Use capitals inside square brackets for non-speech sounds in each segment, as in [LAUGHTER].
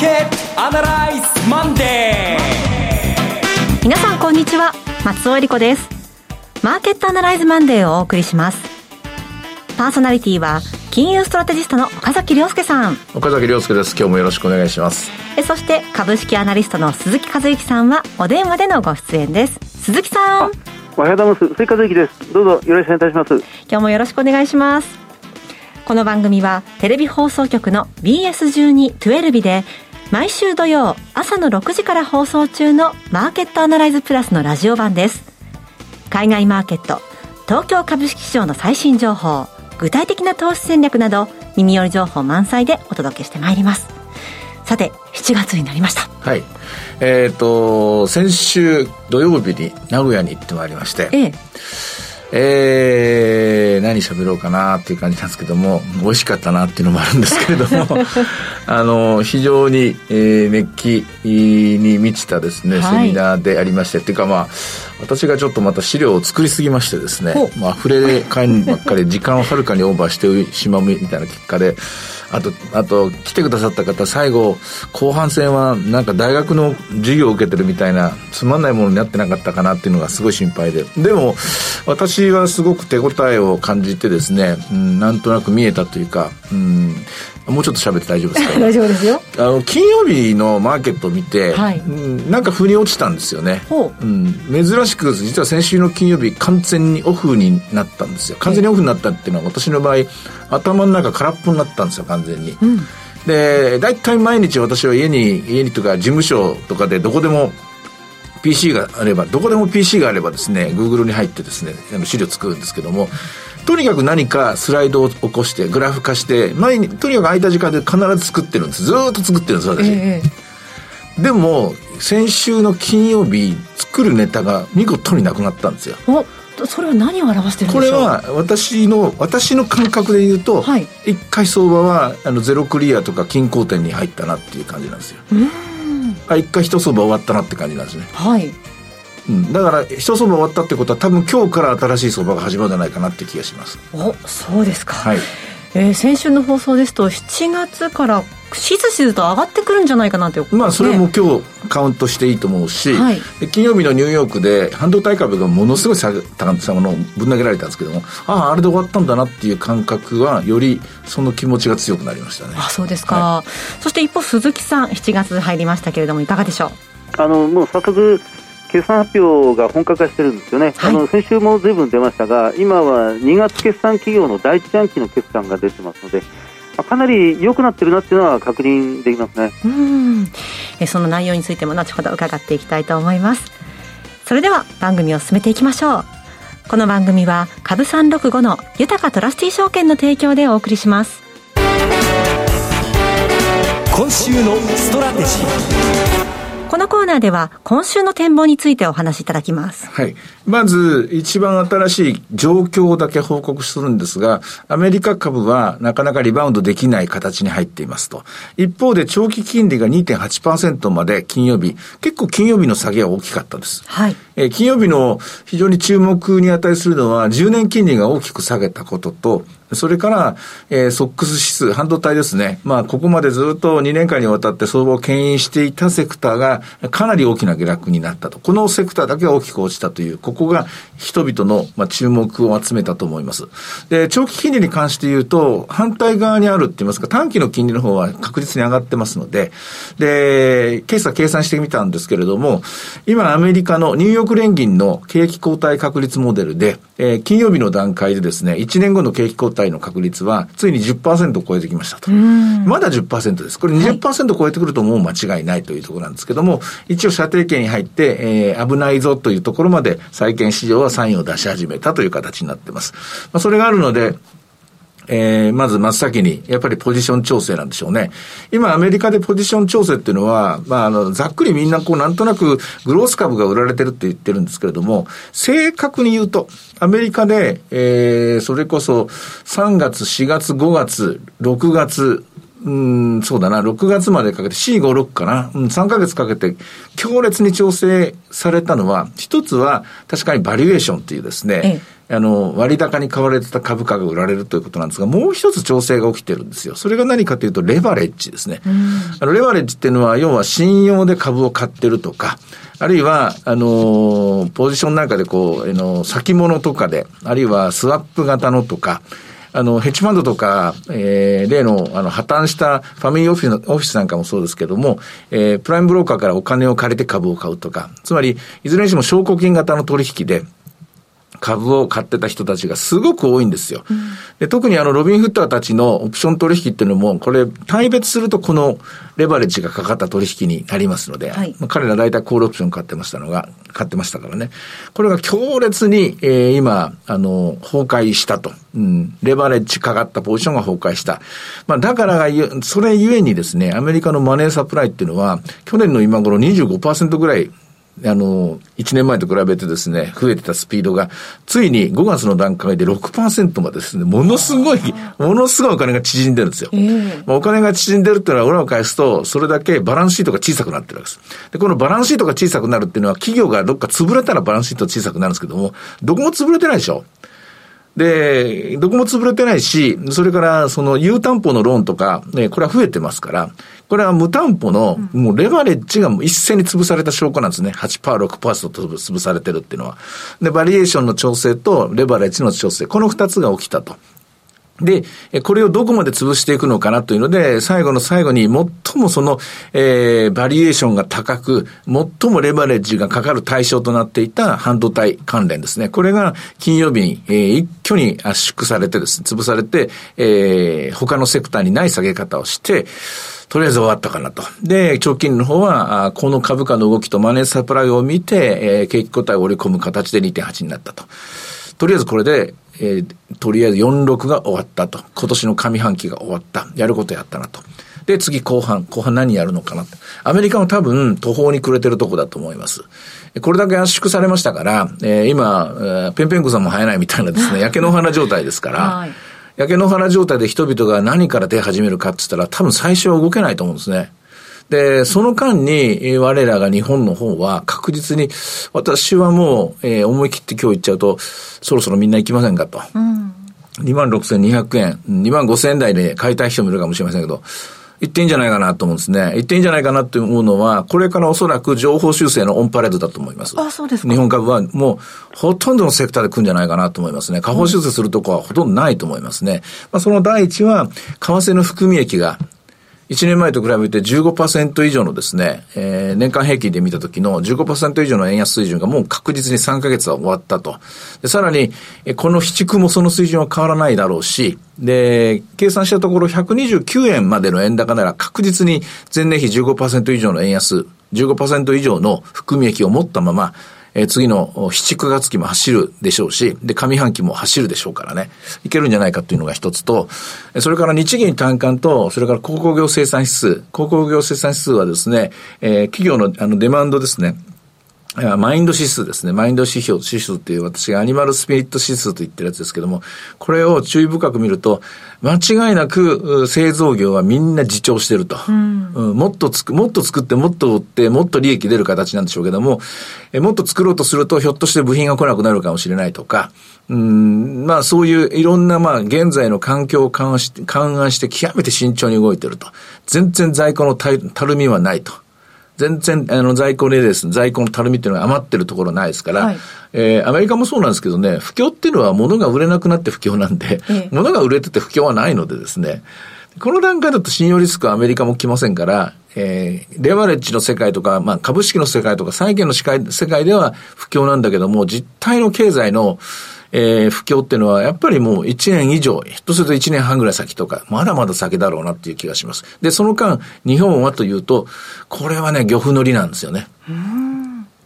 ケットアナライズマンデー。皆さんこんにちは。松尾恵理子です。マーケットアナライズマンデーをお送りします。パーソナリティは金融ストラテジストの岡崎亮介さん。岡崎亮介です。今日もよろしくお願いします。えそして株式アナリストの鈴木和之さんはお電話でのご出演です。鈴木さん。おはようございます。鈴木和之です。どうぞよろしくお願いいたします。今日もよろしくお願いします。この番組はテレビ放送局の BS12-12 で毎週土曜朝の6時から放送中のマーケットアナライズプラスのラジオ版です。海外マーケット東京株式市場の最新情報具体的な投資戦略など耳寄り情報満載でお届けしてまいります。さて7月になりました。はい。えっ、ー、と先週土曜日に名古屋に行ってまいりまして。ええ。えー、何喋ろうかなっていう感じなんですけども美味しかったなっていうのもあるんですけれども [LAUGHS] あの非常に、えー、熱気に満ちたですね、セミナーでありまして。っていうかまあ私がちょっとまた資料を作りすぎましてですね、まあ、溢れかんばっかり [LAUGHS] 時間をはるかにオーバーしてしまうみたいな結果であと、あと、来てくださった方、最後、後半戦は、なんか大学の授業を受けてるみたいな、つまんないものになってなかったかなっていうのがすごい心配で。でも、私はすごく手応えを感じてですね、うん、なんとなく見えたというか、うん、もうちょっと喋って大丈夫ですか？[LAUGHS] 大丈夫ですよ。あの、金曜日のマーケットを見て、はい、うん、なんか腑に落ちたんですよね。うん、珍しく、実は先週の金曜日、完全にオフになったんですよ。完全にオフになったっていうのは、私の場合、頭の中空っぽになったんですよ、完全に。うん、で、大体毎日私は家に、家にとか事務所とかでどこでも PC があれば、どこでも PC があればですね、Google に入ってですね、資料作るんですけども、とにかく何かスライドを起こして、グラフ化して、前に、とにかく空いた時間で必ず作ってるんです。ずっと作ってるんです、私。えー、でも、先週の金曜日、作るネタが見事になくなったんですよ。それは何を表してるんでしょう？これは私の私の感覚で言うと、はい、1回相場はあのゼロクリアとか均衡点に入ったなっていう感じなんですよ。あ1回一相場終わったなって感じなんですね。はいうん、だから一相場終わったってことは多分今日から新しい相場が始まるんじゃないかなって気がします。おそうですか、はい。えー、先週の放送ですと7月からしずしずと上がってくるんじゃないかなとまあそれも今日カウントしていいと思うし、はい、金曜日のニューヨークで半導体株がものすごい下高さものぶん投げられたんですけどもあああれで終わったんだなっていう感覚はよりその気持ちが強くなりましたね。あそうですか、はい、そして一方鈴木さん7月入りましたけれどもいかがでしょう？あのもう早速決算発表が本格化してるんですよね、はい、あの先週もずいぶん出ましたが、今は2月決算企業の第一四半期の決算が出てますので、まあ、かなり良くなってるなっていうのは確認できますねうんえその内容についても後ほど伺っていきたいと思います。それでは番組を進めていきましょう。この番組は株365の豊かトラスティ証券の提供でお送りします。今週のストラテジー。このコーナーでは今週の展望についてお話しいただきます。はい。まず、一番新しい状況だけ報告するんですが、アメリカ株はなかなかリバウンドできない形に入っていますと。一方で長期金利が2.8%まで金曜日、結構金曜日の下げは大きかったです。はい。えー、金曜日の非常に注目に値するのは、10年金利が大きく下げたことと、それから、えー、ソックス指数、半導体ですね。まあ、ここまでずっと2年間にわたって相場を牽引していたセクターが、かなり大きな下落になったと。このセクターだけが大きく落ちたという、ここが人々の、まあ、注目を集めたと思います。で、長期金利に関して言うと、反対側にあるって言いますか、短期の金利の方は確実に上がってますので、で、今朝計算してみたんですけれども、今アメリカのニューヨーク連銀の景気後退確率モデルで、えー、金曜日の段階でですね、1年後の景気後退の確率は、ついに10%を超えてきましたと。まだ10%です。これ20%超えてくるともう間違いないというところなんですけども、一応射程圏に入って、えー、危ないぞというところまで債券市場はサインを出し始めたという形になっています。まあ、それがあるので、えー、まず真っ先に、やっぱりポジション調整なんでしょうね。今、アメリカでポジション調整っていうのは、まあ、あの、ざっくりみんなこう、なんとなく、グロース株が売られてるって言ってるんですけれども、正確に言うと、アメリカで、えー、それこそ、3月、4月、5月、6月、うん、そうだな、6月までかけて、456かな、うん、3ヶ月かけて、強烈に調整されたのは、一つは、確かにバリュエーションっていうですね、ええあの、割高に買われてた株価が売られるということなんですが、もう一つ調整が起きてるんですよ。それが何かというと、レバレッジですね。あのレバレッジっていうのは、要は信用で株を買ってるとか、あるいは、あのポジションなんかでこう、あの、先物とかで、あるいはスワップ型のとか、あの、ヘッジファンドとか、えー、例の、あの、破綻したファミリーオフィスオフィスなんかもそうですけども、えー、プライムブローカーからお金を借りて株を買うとか、つまり、いずれにしても証拠金型の取引で、株を買ってた人たちがすごく多いんですよ。うん、で特にあの、ロビンフッターたちのオプション取引っていうのも、これ、対別するとこのレバレッジがかかった取引になりますので、はい、彼ら大体コールオプション買ってましたのが、買ってましたからね。これが強烈に、えー、今、あの、崩壊したと。うん、レバレッジかかったポジションが崩壊した。まあ、だからが、それゆえにですね、アメリカのマネーサプライっていうのは、去年の今頃25%ぐらいあの、1年前と比べてですね、増えてたスピードが、ついに5月の段階で6%までですね、ものすごい、ものすごいお金が縮んでるんですよ。えー、まあ、お金が縮んでるっていうのは裏を返すと、それだけバランスシートが小さくなってるわけです。で、このバランスシートが小さくなるっていうのは、企業がどっか潰れたらバランスシート小さくなるんですけども、どこも潰れてないでしょ。で、どこも潰れてないし、それからその有担保のローンとか、ね、これは増えてますから、これは無担保の、もうレバレッジが一斉に潰された証拠なんですね。8%、6%と潰されてるっていうのは。で、バリエーションの調整とレバレッジの調整、この二つが起きたと。で、これをどこまで潰していくのかなというので、最後の最後に最もその、えー、バリエーションが高く、最もレバレッジがかかる対象となっていた半導体関連ですね。これが金曜日に、えー、一挙に圧縮されてですね、潰されて、えー、他のセクターにない下げ方をして、とりあえず終わったかなと。で、長期の方は、この株価の動きとマネーサプライを見て、えー、景気答えを織り込む形で2.8になったと。とりあえずこれで、えー、とりあえず46が終わったと。今年の上半期が終わった。やることやったなと。で、次後半。後半何やるのかなアメリカも多分途方に暮れてるとこだと思います。これだけ圧縮されましたから、えー、今、えー、ペンペンクさんも生えないみたいなですね、[LAUGHS] 焼け野原状態ですから、はい、焼け野原状態で人々が何から出始めるかって言ったら、多分最初は動けないと思うんですね。で、その間に、我らが日本の方は確実に、私はもう、えー、思い切って今日言っちゃうと、そろそろみんな行きませんかと。うん、26,200円、2万5,000円台で買いたい人もいるかもしれませんけど、言っていいんじゃないかなと思うんですね。言っていいんじゃないかなと思うのは、これからおそらく情報修正のオンパレードだと思います。あ、そうですか。日本株はもう、ほとんどのセクターで来るんじゃないかなと思いますね。下方修正するとこはほとんどないと思いますね。まあ、その第一は、為替の含み益が、1年前と比べて15%以上のですね、えー、年間平均で見た時の15%以上の円安水準がもう確実に3ヶ月は終わったと。でさらに、この非畜もその水準は変わらないだろうし、で、計算したところ129円までの円高なら確実に前年比15%以上の円安、15%以上の含み益を持ったまま、えー、次の7、9月期も走るでしょうし、で、上半期も走るでしょうからね、いけるんじゃないかというのが一つと、それから日銀単価と、それから鉱工業生産指数、鉱工業生産指数はですね、えー、企業のあのデマンドですね、マインド指数ですね。マインド指標、指数っていう私がアニマルスピリット指数と言ってるやつですけども、これを注意深く見ると、間違いなく製造業はみんな自重してると。うん、うん、もっとつく、もっと作って、もっと売って、もっと利益出る形なんでしょうけども、えもっと作ろうとすると、ひょっとして部品が来なくなるかもしれないとか、うん、まあそういういろんなまあ現在の環境を勘案して、勘案して極めて慎重に動いてると。全然在庫のたるみはないと。全然、あの、在庫でですね、在庫のたるみっていうのが余ってるところないですから、はい、えー、アメリカもそうなんですけどね、不況っていうのは物が売れなくなって不況なんで、ええ、物が売れてて不況はないのでですね、この段階だと信用リスクはアメリカも来ませんから、えー、レバレッジの世界とか、まあ、株式の世界とか、債券の世界世界では不況なんだけども、実態の経済の、えー、不況っていうのは、やっぱりもう1年以上、ひょっとすると1年半ぐらい先とか、まだまだ先だろうなっていう気がします。で、その間、日本はというと、これはね、漁夫乗りなんですよね。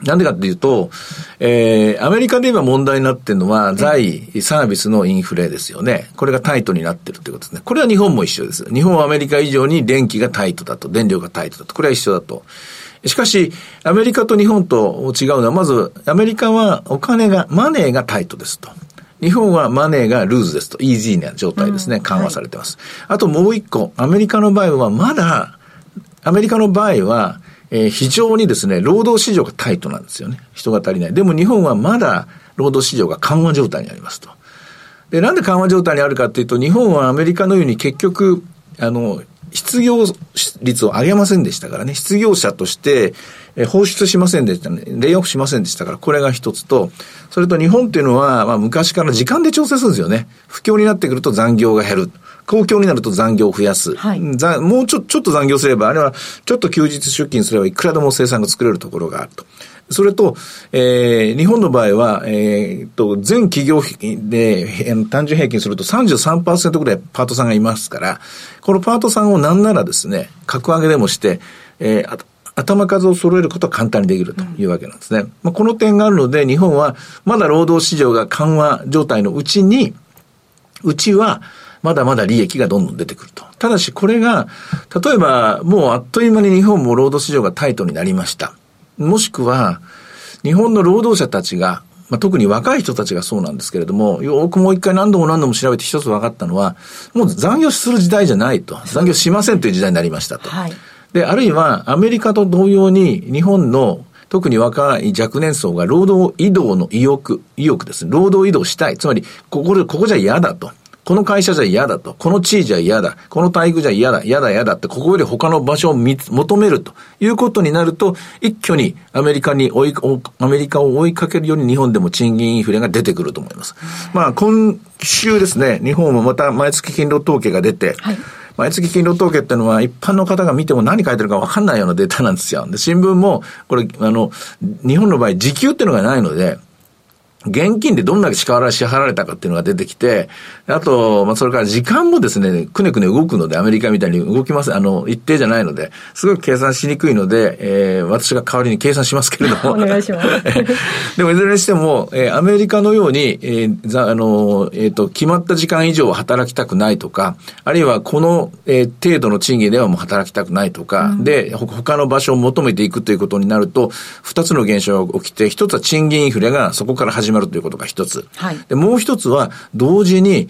なんでかっていうと、えー、アメリカで今問題になってるのは、財、サービスのインフレですよね。これがタイトになってるということですね。これは日本も一緒です。日本はアメリカ以上に電気がタイトだと、電力がタイトだと。これは一緒だと。しかし、アメリカと日本と違うのは、まず、アメリカはお金が、マネーがタイトですと。日本はマネーがルーズですと。イージーな状態ですね。緩和されてます。はい、あともう一個、アメリカの場合はまだ、アメリカの場合は、えー、非常にですね、労働市場がタイトなんですよね。人が足りない。でも日本はまだ労働市場が緩和状態にありますと。で、なんで緩和状態にあるかっていうと、日本はアメリカのように結局、あの、失業率を上げませんでしたからね、失業者として、え放出しませんでしたね、レイオフしませんでしたから、これが一つと、それと日本っていうのは、まあ昔から時間で調整するんですよね。不況になってくると残業が減る。公共になると残業を増やす。はい、もうちょ、ちょっと残業すれば、あれはちょっと休日出勤すればいくらでも生産が作れるところがあると。それと、えー、日本の場合は、えー、と、全企業で、単純平均すると33%ぐらいパートさんがいますから、このパートさんをなんならですね、格上げでもして、えー、頭数を揃えることは簡単にできるというわけなんですね。まあ、この点があるので、日本はまだ労働市場が緩和状態のうちに、うちは、まだまだ利益がどんどん出てくると。ただしこれが、例えばもうあっという間に日本も労働市場がタイトになりました。もしくは、日本の労働者たちが、まあ、特に若い人たちがそうなんですけれども、よくもう一回何度も何度も調べて一つ分かったのは、もう残業する時代じゃないと。残業しませんという時代になりましたと。はい、で、あるいはアメリカと同様に日本の特に若い若年層が労働移動の意欲、意欲です。労働移動したい。つまり、ここで、ここじゃ嫌だと。この会社じゃ嫌だと。この地位じゃ嫌だ。この待遇じゃ嫌だ。嫌だ嫌だって、ここより他の場所を求めるということになると、一挙にアメリカに追い、アメリカを追いかけるように日本でも賃金インフレが出てくると思います。まあ、今週ですね、日本もまた毎月勤労統計が出て、はい毎月勤労統計っていうのは一般の方が見ても何書いてるか分かんないようなデータなんですよ。で、新聞も、これ、あの、日本の場合時給っていうのがないので、現金でどんだけ支払われたかっていうのが出てきて、あと、まあ、それから時間もですね、くねくね動くので、アメリカみたいに動きます。あの、一定じゃないので、すごく計算しにくいので、えー、私が代わりに計算しますけれども。お願いします。[LAUGHS] でも、いずれにしても、えー、アメリカのように、えー、あの、えっ、ー、と、決まった時間以上は働きたくないとか、あるいはこの、えー、程度の賃金ではもう働きたくないとか、うん、で、他の場所を求めていくということになると、二つの現象が起きて、一つは賃金インフレがそこから始まるということが一つ。はい、でもう一つは、同時に、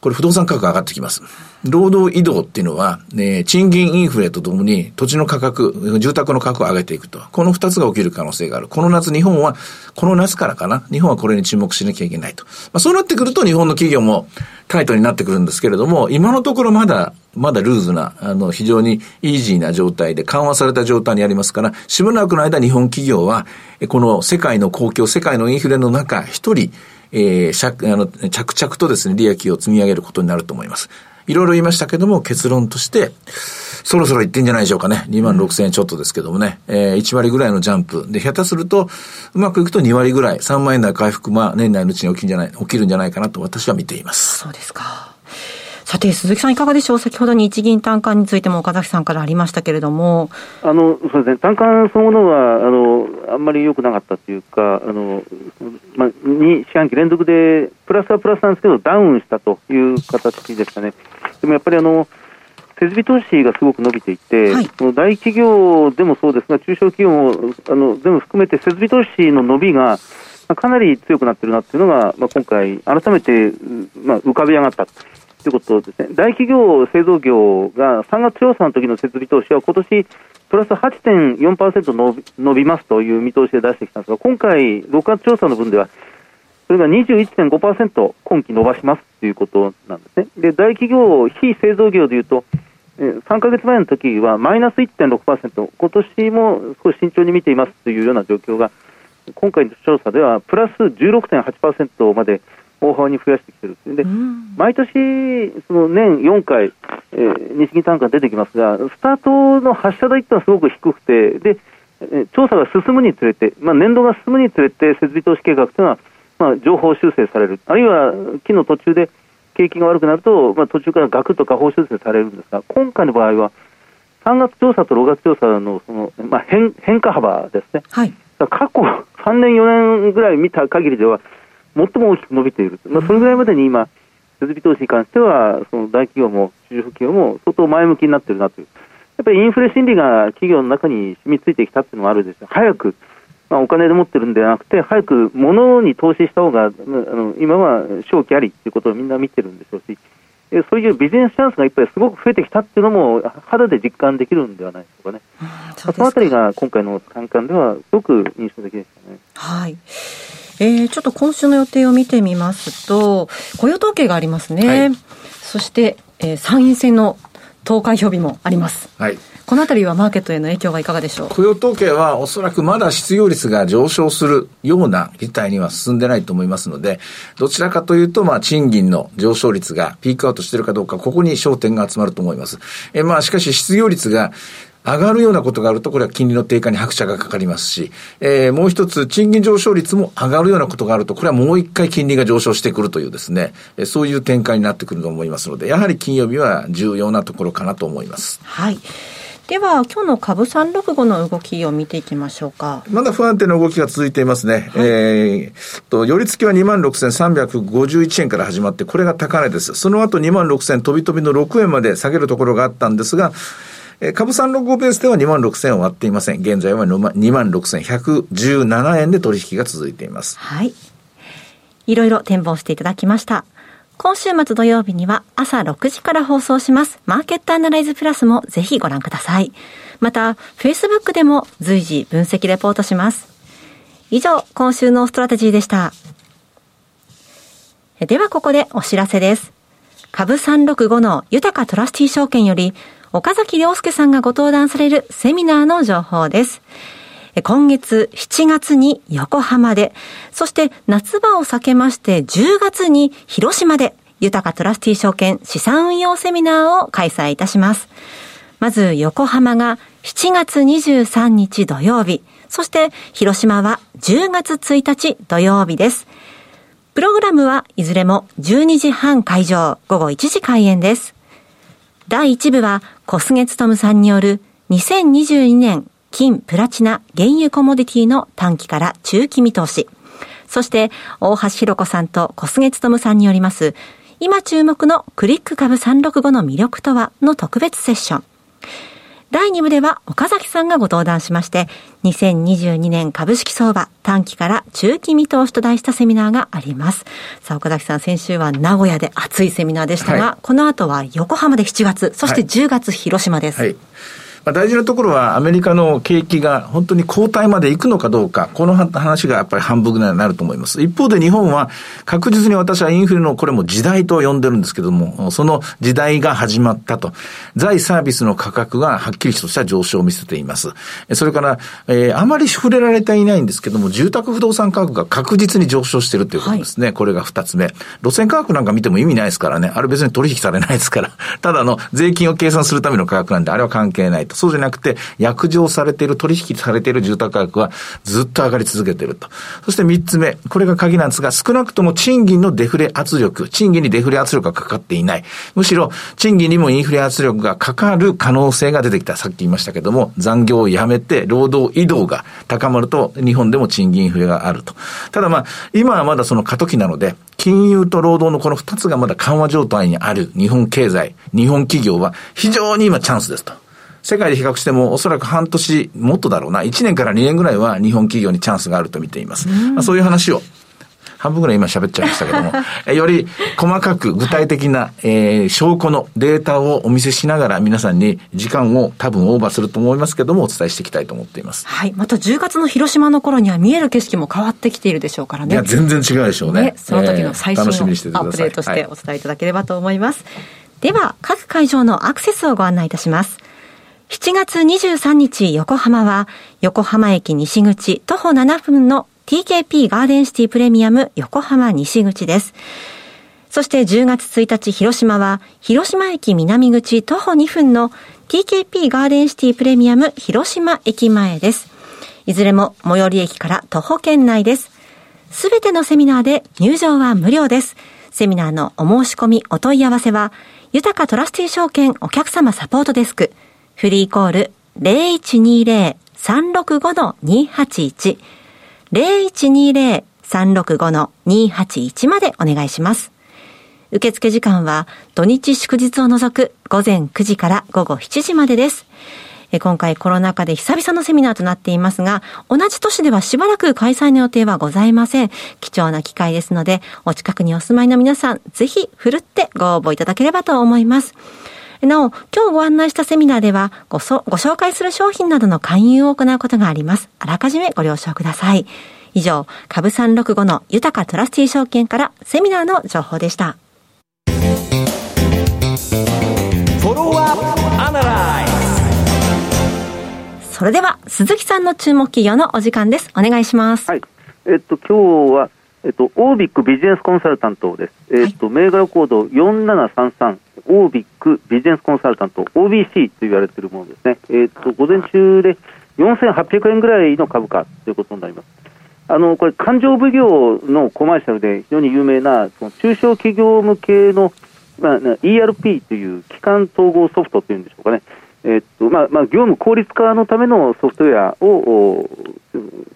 これ不動産価格上がってきます。労働移動っていうのは、ね、賃金インフレとともに土地の価格、住宅の価格を上げていくと。この二つが起きる可能性がある。この夏日本は、この夏からかな日本はこれに注目しなきゃいけないと。まあ、そうなってくると日本の企業もタイトになってくるんですけれども、今のところまだ、まだルーズな、あの、非常にイージーな状態で緩和された状態にありますから、しばらくの間日本企業は、この世界の公共、世界のインフレの中、一人、えー、着々とですね、利益を積み上げることになると思います。いろいろ言いましたけども、結論として、そろそろいってんじゃないでしょうかね。2万6千円ちょっとですけどもね。えー、1割ぐらいのジャンプ。で、下手すると、うまくいくと2割ぐらい、3万円台回復、まあ、年内のうちに起きるんじゃない、起きるんじゃないかなと私は見ています。そうですか。さて、鈴木さんいかがでしょう？先ほど日銀単価についても岡崎さんからありましたけれども。あの、そうですね、単価そのものは、あの、あんまり良くなかったというか、あの、まあ、2四半期連続で、プラスはプラスなんですけど、ダウンしたという形でしたね。でもやっぱりあの、設備投資がすごく伸びていて、はい、大企業でもそうですが、中小企業もあの全部含めて設備投資の伸びが、かなり強くなっているなというのが、まあ、今回、改めて、まあ、浮かび上がったということですね。大企業、製造業が3月調査の時の設備投資は今年プラス8.4%伸び伸びますという見通しで出してきたんですが、今回、6月調査の分では、それが21.5%今期伸ばしますということなんですね。で、大企業、非製造業でいうと、3か月前の時はマイナス1.6%、今年も少し慎重に見ていますというような状況が、今回の調査ではプラス16.8%まで大幅に増やしてきてる。で、毎年、その年4回、えー、日銀単価出てきますが、スタートの発射台ってのはすごく低くて、で、調査が進むにつれて、まあ、年度が進むにつれて、設備投資計画というのは、まあ、情報修正される、あるいは期の途中で景気が悪くなると、まあ、途中からガクッと下方修正されるんですが、今回の場合は、3月調査と6月調査のその、まあ、変変化幅ですね、はい、過去3年、4年ぐらい見た限りでは、最も大きく伸びている、まあ、それぐらいまでに今、設備投資に関しては、その大企業も中小企業も相当前向きになっているなという、やっぱりインフレ心理が企業の中に染みついてきたっていうのがあるんですよ、早く、まあ、お金で持ってるんではなくて、早く物に投資した方が、あの今は正気ありということをみんな見てるんでしょうし、そういうビジネスチャンスがやっぱりすごく増えてきたっていうのも、肌で実感できるんではないでしょうかね。そそのあたりが今回の単価では、すごく印象的でしたね。はいえー、ちょっと今週の予定を見てみますと、雇用統計がありますね。はい、そして、えー、参院選の投開票日もあります。はい。このあたりはマーケットへの影響はいかがでしょう？雇用統計はおそらくまだ失業率が上昇するような事態には進んでないと思いますので、どちらかというと、まあ、賃金の上昇率がピークアウトしているかどうか、ここに焦点が集まると思います。えまあ、しかし失業率が上がるようなことがあると、これは金利の低下に拍車がかかりますし、えー、もう一つ、賃金上昇率も上がるようなことがあると、これはもう一回金利が上昇してくるというですね、えー、そういう展開になってくると思いますので、やはり金曜日は重要なところかなと思います。はい。では、今日の株365の動きを見ていきましょうか。まだ不安定な動きが続いていますね。はい、えー、と、寄り付きは26,351円から始まって、これが高値です。その後26,000飛び飛びの6円まで下げるところがあったんですが、えー、株365ベースでは2万6000円を割っていません。現在は2万6117円で取引が続いています。はい。いろいろ展望していただきました。今週末土曜日には朝6時から放送しますマーケットアナライズプラスもぜひご覧ください。また、Facebook でも随時分析レポートします。以上、今週のストラテジーでした。ではここでお知らせです。株365の豊かトラスティ証券より岡崎良介さんがご登壇されるセミナーの情報です。今月7月に横浜で、そして夏場を避けまして10月に広島で、豊かトラスティ証券資産運用セミナーを開催いたします。まず横浜が7月23日土曜日、そして広島は10月1日土曜日です。プログラムはいずれも12時半会場、午後1時開演です。第1部は小菅勤さんによる2022年金、プラチナ、原油コモディティの短期から中期見通し。そして、大橋弘子さんと小菅勤さんによります、今注目のクリック株365の魅力とはの特別セッション。第2部では岡崎さんがご登壇しまして、2022年株式相場短期から中期見通しと題したセミナーがあります。さあ、岡崎さん、先週は名古屋で熱いセミナーでしたが、はい、この後は横浜で7月、そして10月広島です。はいはいまあ、大事なところはアメリカの景気が本当に後退まで行くのかどうか、この話がやっぱり半分ぐらいになると思います。一方で日本は確実に私はインフレのこれも時代と呼んでるんですけども、その時代が始まったと。財サービスの価格がはっきりとした上昇を見せています。それから、えー、あまり触れられていないんですけども、住宅不動産価格が確実に上昇しているということですね。はい、これが二つ目。路線価格なんか見ても意味ないですからね。あれ別に取引されないですから。[LAUGHS] ただの税金を計算するための価格なんで、あれは関係ないと。そうじゃなくて、約定されている、取引されている住宅価格はずっと上がり続けていると。そして三つ目、これが鍵なんですが、少なくとも賃金のデフレ圧力、賃金にデフレ圧力がかかっていない。むしろ、賃金にもインフレ圧力がかかる可能性が出てきた。さっき言いましたけども、残業をやめて、労働移動が高まると、日本でも賃金インフレがあると。ただまあ、今はまだその過渡期なので、金融と労働のこの二つがまだ緩和状態にある日本経済、日本企業は非常に今チャンスですと。世界で比較してもおそらく半年、もっとだろうな、1年から2年ぐらいは日本企業にチャンスがあると見ています。まあ、そういう話を半分ぐらい今喋っちゃいましたけども、[LAUGHS] より細かく具体的な、えー、証拠のデータをお見せしながら皆さんに時間を多分オーバーすると思いますけどもお伝えしていきたいと思っています。はい。また10月の広島の頃には見える景色も変わってきているでしょうからね。いや、全然違うでしょうね。ねその時の最新のアップデートしてお伝えいただければと思います。はい、では、各会場のアクセスをご案内いたします。7月23日横浜は横浜駅西口徒歩7分の TKP ガーデンシティプレミアム横浜西口です。そして10月1日広島は広島駅南口徒歩2分の TKP ガーデンシティプレミアム広島駅前です。いずれも最寄り駅から徒歩圏内です。すべてのセミナーで入場は無料です。セミナーのお申し込み、お問い合わせは、豊かトラスティ証券お客様サポートデスク、フリーコール0120-365-281 0120-365-281までお願いします。受付時間は土日祝日を除く午前9時から午後7時までです。今回コロナ禍で久々のセミナーとなっていますが、同じ都市ではしばらく開催の予定はございません。貴重な機会ですので、お近くにお住まいの皆さん、ぜひふるってご応募いただければと思います。なお、今日ご案内したセミナーではごそ、ご紹介する商品などの勧誘を行うことがあります。あらかじめご了承ください。以上、株365の豊かトラスティ証券からセミナーの情報でした。それでは、鈴木さんの注目企業のお時間です。お願いします。はい。えっと、今日は、えっと、オービックビジネスコンサルタントです。えっと、銘柄コード4733、オービックビジネスコンサルタント、OBC と言われているものですね。えっと、午前中で4800円ぐらいの株価ということになります。あの、これ、勘定奉行のコマーシャルで非常に有名な、その中小企業向けの、まあ、ERP という機関統合ソフトっていうんでしょうかね。えっとまあまあ、業務効率化のためのソフトウェアを、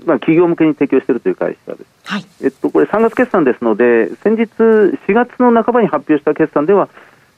まあ、企業向けに提供しているという会社です。はい、えっと、これ3月決算ですので、先日4月の半ばに発表した決算では、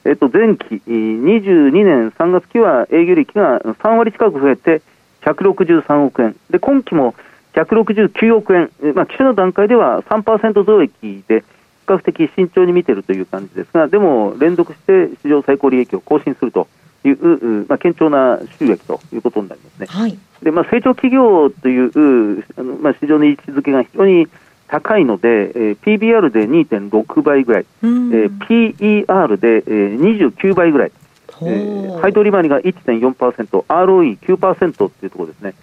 えっと、前期22年3月期は営業利益が3割近く増えて163億円。で、今期も169億円。まあ、期初の段階では3%増益で、比較的慎重に見ているという感じですが、でも連続して史上最高利益を更新するという、まあ、堅調な収益ということになりますね。はい、でまあ、成長企業というあの、まあ、市場の位置づけが非常に高いので、えー、PBR で2.6倍ぐらい、えー、PER で、えー、29倍ぐらい、えー、配当利回りが1.4%、ROE9% というところですね。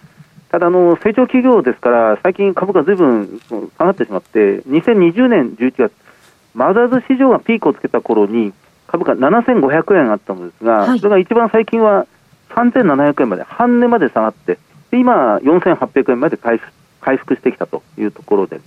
ただあの、成長企業ですから、最近株価ずいぶん下がってしまって、2020年11月、マザーズ市場がピークをつけた頃に、株価7500円あったのですが、はい、それが一番最近は3700円まで、半値まで下がって、今、4800円まで回復回復してきたというところで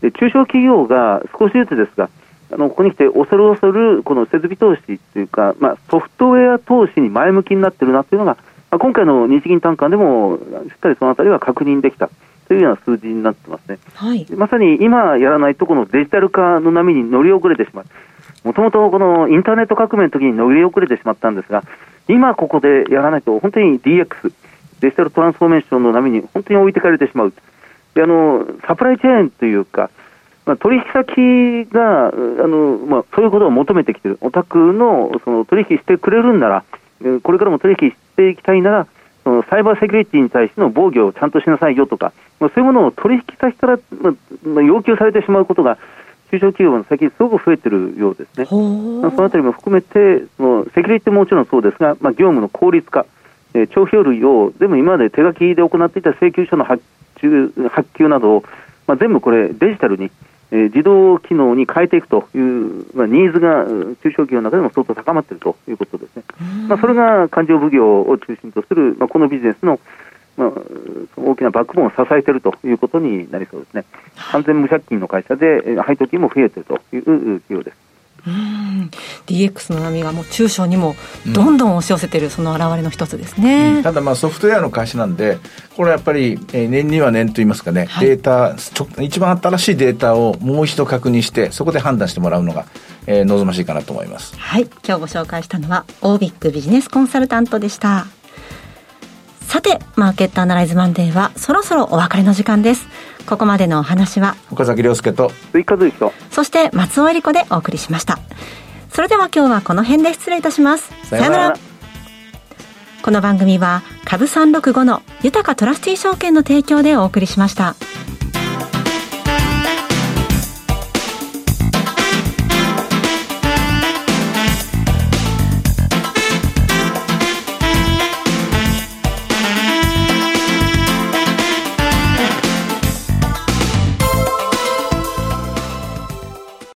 で、中小企業が少しずつですが、あのここに来て恐る恐るこの設備投資というか、まあ、ソフトウェア投資に前向きになっているなというのが、まあ、今回の日銀短観でもしっかりそのあたりは確認できたというような数字になってますね。はい、まさに今やらないとこのデジタル化の波に乗り遅れてしまう。もともとこのインターネット革命の時に乗り遅れてしまったんですが、今ここでやらないと、本当に DX、デジタルトランスフォーメーションの波に本当に置いてかれてしまう。であのサプライチェーンというか、まあ、取引先があの、まあ、そういうことを求めてきている、お宅のその取引してくれるんなら、これからも取引していきたいなら、そのサイバーセキュリティに対しての防御をちゃんとしなさいよとか、まあ、そういうものを取引先から、まあ、要求されてしまうことが、中小企業も最近すごく増えてるようですね。そのあたりも含めて、そのセキュリティももちろんそうですが、まあ、業務の効率化、えー、帳票類を全部今まで手書きで行っていた請求書の発注発給などを、まあ、全部これデジタルに、えー、自動機能に変えていくという、まあ、ニーズが中小企業の中でも相当高まっているということですね。まあ、それが勘定奉行を中心とする、まあ、このビジネスのまあ、大きなバックボーンを支えているということになりそうですね。完全無借金の会社で、配当金も増えているという企業です。うん。DX の波がもう中小にもどんどん押し寄せている、その表れの一つですね、うん、ただまあソフトウェアの会社なんでこれやっぱり年には年といいますかね、はい、データ一番新しいデータをもう一度確認してそこで判断してもらうのが、えー、望ましいかなと思います。はい。今日ご紹介したのはオービックビジネスコンサルタントでしたさて、マーケットアナライズマンデーはそろそろお別れの時間です。ここまでのお話は、岡崎亮介と、追加随と、そして松尾恵理子でお送りしました。それでは今日はこの辺で失礼いたします。さよなら。この番組は、株365の豊かトラスティ証券の提供でお送りしました。